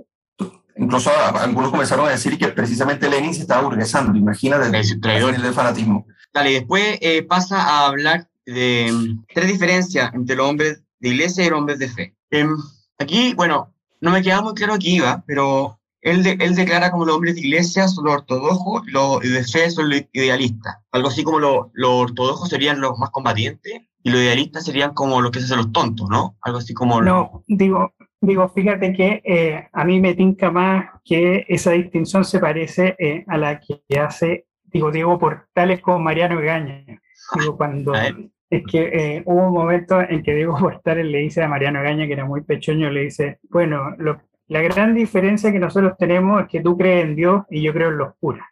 Incluso algunos comenzaron a decir que precisamente Lenin se estaba burguesando, imagínate el, el fanatismo. Dale, después eh, pasa a hablar de mm, tres diferencias entre los hombres de iglesia y los hombres de fe. Em, aquí, bueno, no me queda muy claro aquí iba, pero él, él declara como los hombres de iglesia son los ortodoxos y los de fe son los idealistas. Algo así como los ortodoxos serían los más combatientes y los idealistas serían como los que se hacen los tontos, ¿no? Algo así como... No, digo, digo, fíjate que eh, a mí me tinca más que esa distinción se parece eh, a la que hace digo, digo por tales como Mariano Egaña. Digo, cuando es que eh, hubo un momento en que Diego (laughs) Portales le dice a Mariano Egaña, que era muy pechoño, le dice, bueno, la gran diferencia que nosotros tenemos es que tú crees en Dios y yo creo en los curas.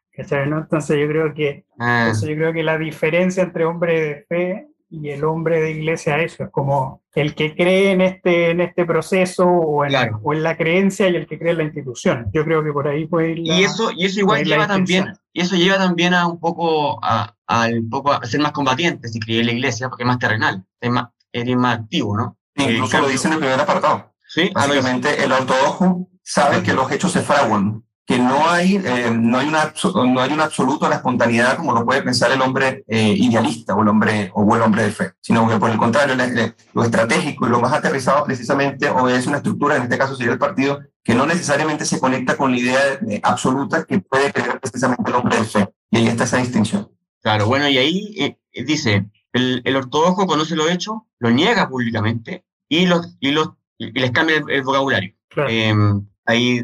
¿no? Entonces yo creo que ah. entonces yo creo que la diferencia entre hombre de fe y el hombre de iglesia eso, es como el que cree en este, en este proceso o en, o en la creencia y el que cree en la institución. Yo creo que por ahí puede ir y eso Y eso igual lleva también, y eso lleva también a un poco a, a, poco a ser más combatiente si cree en la iglesia, porque es más terrenal, es más, es más activo, ¿no? incluso lo dice en el primer apartado. Sí, Básicamente el ortodoxo sabe que los hechos se fraguan que no hay, eh, no, hay una, no hay un absoluto a la espontaneidad como lo puede pensar el hombre eh, idealista o el hombre, o el hombre de fe, sino que por el contrario, lo estratégico y lo más aterrizado precisamente obedece una estructura, en este caso sería el partido, que no necesariamente se conecta con la idea absoluta que puede creer precisamente el hombre de fe. Y ahí está esa distinción. Claro, bueno, y ahí eh, dice, el, el ortodoxo conoce los hechos, lo niega públicamente y, los, y, los, y les cambia el, el vocabulario. Claro. Eh, ahí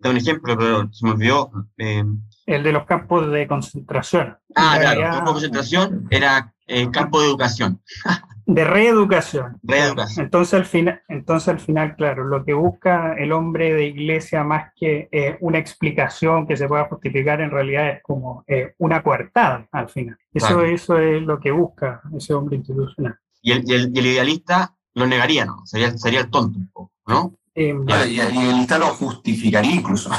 da un ejemplo, pero se me olvidó. eh, el de los campos de concentración. ah, claro, realidad, campo de concentración era eh, campo de educación. (laughs) De reeducación. Reeducación. Entonces al, final, entonces al final, claro, lo que busca el hombre de iglesia más que eh, una explicación que se pueda justificar, en realidad es como eh, una coartada al final. Eso, Claro. eso es lo que busca ese hombre institucional. Y el, y el, y el idealista lo negaría, ¿no? Sería, sería el tonto un poco, ¿no? Eh, Claro, y, y el lista lo justificaría incluso.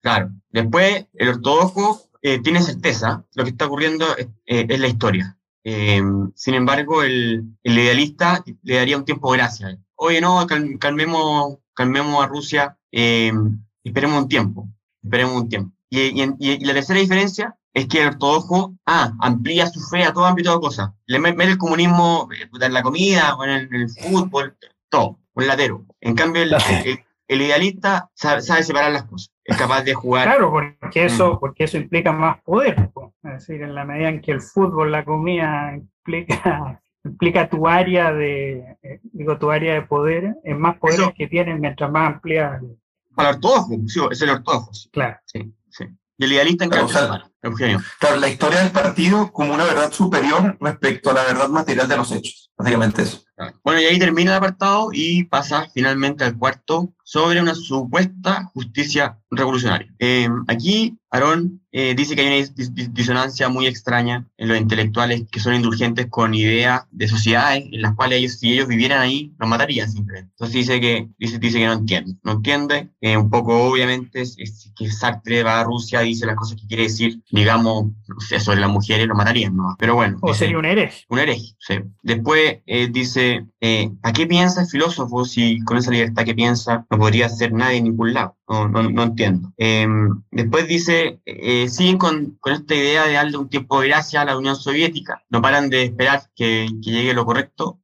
Claro. Después, el ortodoxo eh, tiene certeza, lo que está ocurriendo es, eh, es la historia. Eh, sin embargo, el, el idealista le daría un tiempo de gracia. Oye, no, cal- calmemos, calmemos a Rusia, eh, esperemos un tiempo, esperemos un tiempo. Y, y en- y- y la tercera diferencia es que el ortodoxo, ah, amplía su fe a todo ámbito de cosas. Le me- mete el comunismo eh, en la comida, o en el, en el fútbol, todo, un latero. En cambio, el, el- el idealista sabe, sabe separar las cosas. Es capaz de jugar Claro, porque Mm. eso, porque eso implica más poder. po. Es decir, en la medida en que el fútbol, la comida implica, (laughs) implica tu área de, eh, digo, tu área de poder, es más poder Eso- que tienes mientras más amplia. Para el ortodoxo, sí, es el ortodoxo, sí, Claro. sí, sí. Y el idealista en Claro, cambio o sea, Eugenio. Claro, la historia del partido como una verdad superior respecto a la verdad material de los hechos. Básicamente eso. Bueno, y ahí termina el apartado y pasa finalmente al cuarto sobre una supuesta justicia revolucionaria. Eh, aquí, Aarón eh, dice que hay una dis- dis- disonancia muy extraña en los intelectuales que son indulgentes con ideas de sociedades en las cuales ellos, si ellos vivieran ahí, los matarían simplemente. Entonces dice que, dice, dice que no entiende. No entiende. Eh, un poco, obviamente, es, es que Sartre va a Rusia, dice las cosas que quiere decir, digamos, no sé, sobre las mujeres, lo matarían, ¿no? Pero bueno. O dice- sería un hereje. un hereje, sí. Después eh, dice, eh, ¿a qué piensa el filósofo si con esa libertad que piensa no podría ser nadie en ningún lado? No, no, no entiendo. Eh, después dice, eh, siguen con, con esta idea de darle un tiempo de gracia a la Unión Soviética. No paran de esperar que, que llegue lo correcto.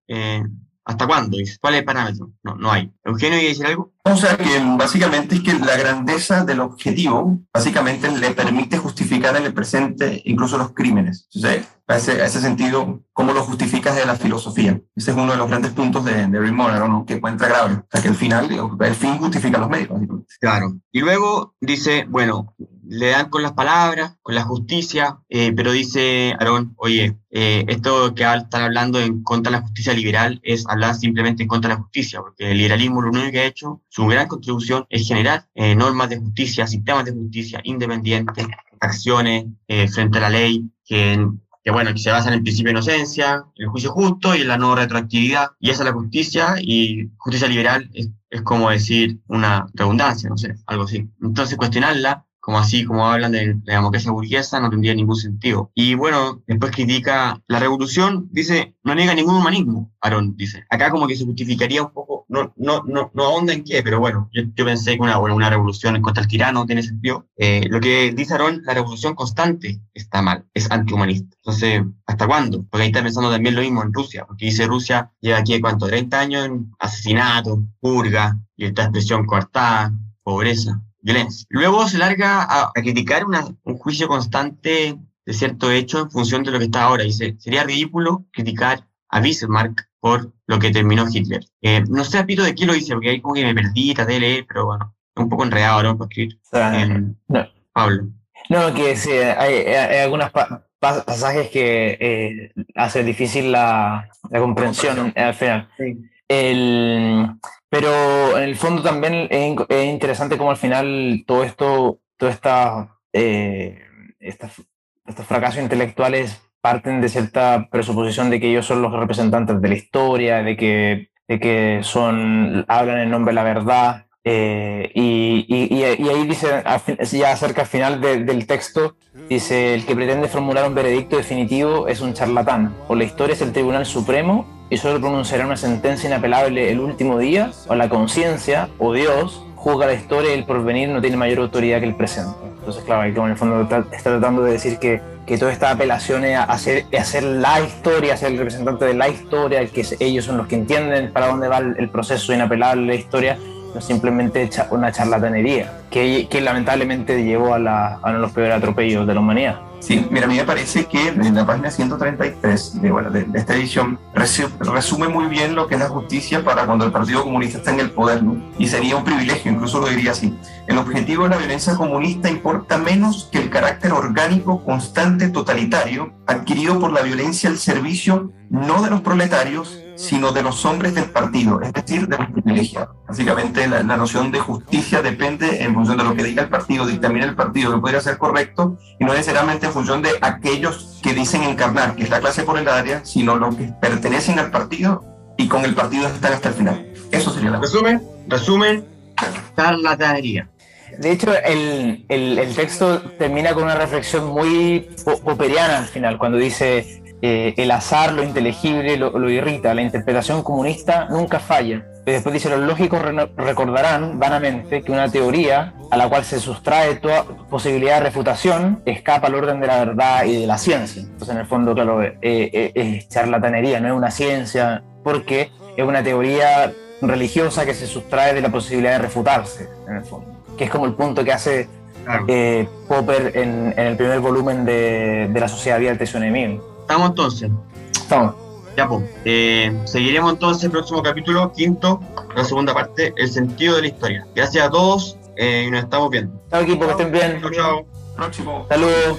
¿Hasta cuándo? ¿Cuál es el parámetro? No, no hay. Eugenio, ¿quiere decir algo? O sea que básicamente es que la grandeza del objetivo básicamente le permite justificar en el presente incluso los crímenes. ¿sí? A, ese, a ese sentido, ¿cómo lo justificas de la filosofía? Ese es uno de los grandes puntos de, de Monroe, ¿no? que encuentra grave. O sea que al final el fin justifica los medios. Claro. Y luego dice, bueno, le dan con las palabras, con la justicia, eh, pero dice Aarón, oye, eh, esto que están hablando en contra de la justicia liberal es hablar simplemente en contra de la justicia, porque el liberalismo lo único que ha hecho, su gran contribución es generar eh, normas de justicia, sistemas de justicia independientes, acciones eh, frente a la ley que, que, bueno, que se basan en el principio de inocencia, en el juicio justo y la no retroactividad. Y esa es la justicia y justicia liberal es, es como decir una redundancia, no sé, algo así. Entonces cuestionarla como así, como hablan de la democracia burguesa, no tendría ningún sentido. Y bueno, después critica la revolución, dice, no niega ningún humanismo, Aarón dice. Acá como que se justificaría un poco, no, no, no, no ahonda en qué, pero bueno, yo, yo pensé que una, bueno, una revolución contra el tirano tiene sentido. Eh, lo que dice Aarón, la revolución constante está mal, es antihumanista. Entonces, ¿hasta cuándo? Porque ahí está pensando también lo mismo en Rusia, porque dice Rusia lleva aquí, ¿cuánto? 30 años en asesinato, purga, libertad de expresión coartada, pobreza violencia. Luego se larga a, a criticar una, un juicio constante de cierto hecho en función de lo que está ahora. Dice, sería ridículo criticar a Bismarck por lo que terminó Hitler. Eh, no sé, Pito, de qué lo dice, porque ahí como que me perdí, traté de leer, pero bueno, un poco enredado, ¿no? Para escribir. O sea, Eh, no. Pablo. No, que sí, hay, hay- algunos pa- pa- pasajes que eh, hacen difícil la, la comprensión al final. El, pero en el fondo también es, es interesante como al final todo esto, toda esta, eh, esta- estos fracasos intelectuales parten de cierta presuposición de que ellos son los representantes de la historia, de que, de que son, hablan en nombre de la verdad. eh, y, y- y- ahí dice, ya cerca al final de- del texto, dice, el que pretende formular un veredicto definitivo es un charlatán, o la historia es el Tribunal Supremo y solo pronunciará una sentencia inapelable el último día, o la conciencia, o Dios, juzga la historia y el porvenir no tiene mayor autoridad que el presente. Entonces, claro, ahí como en el fondo está tratando de decir que, que toda esta apelación es a hacer, hacer la historia, a ser el representante de la historia, que ellos son los que entienden para dónde va el, el proceso inapelable de la historia, no simplemente una charlatanería, que, que lamentablemente llevó a, la- a de los peores atropellos de la humanidad. Sí, mira, a mí me parece que en la página 133 de, esta edición resu- resume muy bien lo que es la justicia para cuando el Partido Comunista está en el poder. Y sería un privilegio, incluso lo diría así. El objetivo de la violencia comunista importa menos que el carácter orgánico, constante, totalitario, adquirido por la violencia al servicio no de los proletarios, sino de los hombres del partido, es decir, de los privilegiados. Básicamente la, la noción de justicia depende en función de lo que diga el partido, dictamina el partido, que podría ser correcto, y no necesariamente en función de aquellos que dicen encarnar, que es la clase proletaria, sino los que pertenecen al partido y con el partido están hasta el final. Eso sería la Resumen, resumen, charlatanería. De hecho, el, el- el texto termina con una reflexión muy po- popperiana al final, cuando dice eh, el azar, lo inteligible, lo, lo irrita, la interpretación comunista nunca falla. Y después dice, los lógicos re- recordarán vanamente que una teoría a la cual se sustrae toda posibilidad de refutación escapa al orden de la verdad y de la ciencia. Entonces, en el fondo, claro, eh, eh, es charlatanería, no es una ciencia, porque es una teoría religiosa que se sustrae de la posibilidad de refutarse, en el fondo que es como el punto que hace eh, Popper en, en el primer volumen de, de La Sociedad Abierta y su enemigo. Estamos entonces. Estamos. Ya, pues. Eh, seguiremos entonces el próximo capítulo, quinto, la segunda parte, el sentido de la historia. Gracias a todos eh, y nos estamos viendo. Chao equipo, que estén bien. Chao, chao. próximo. Saludos.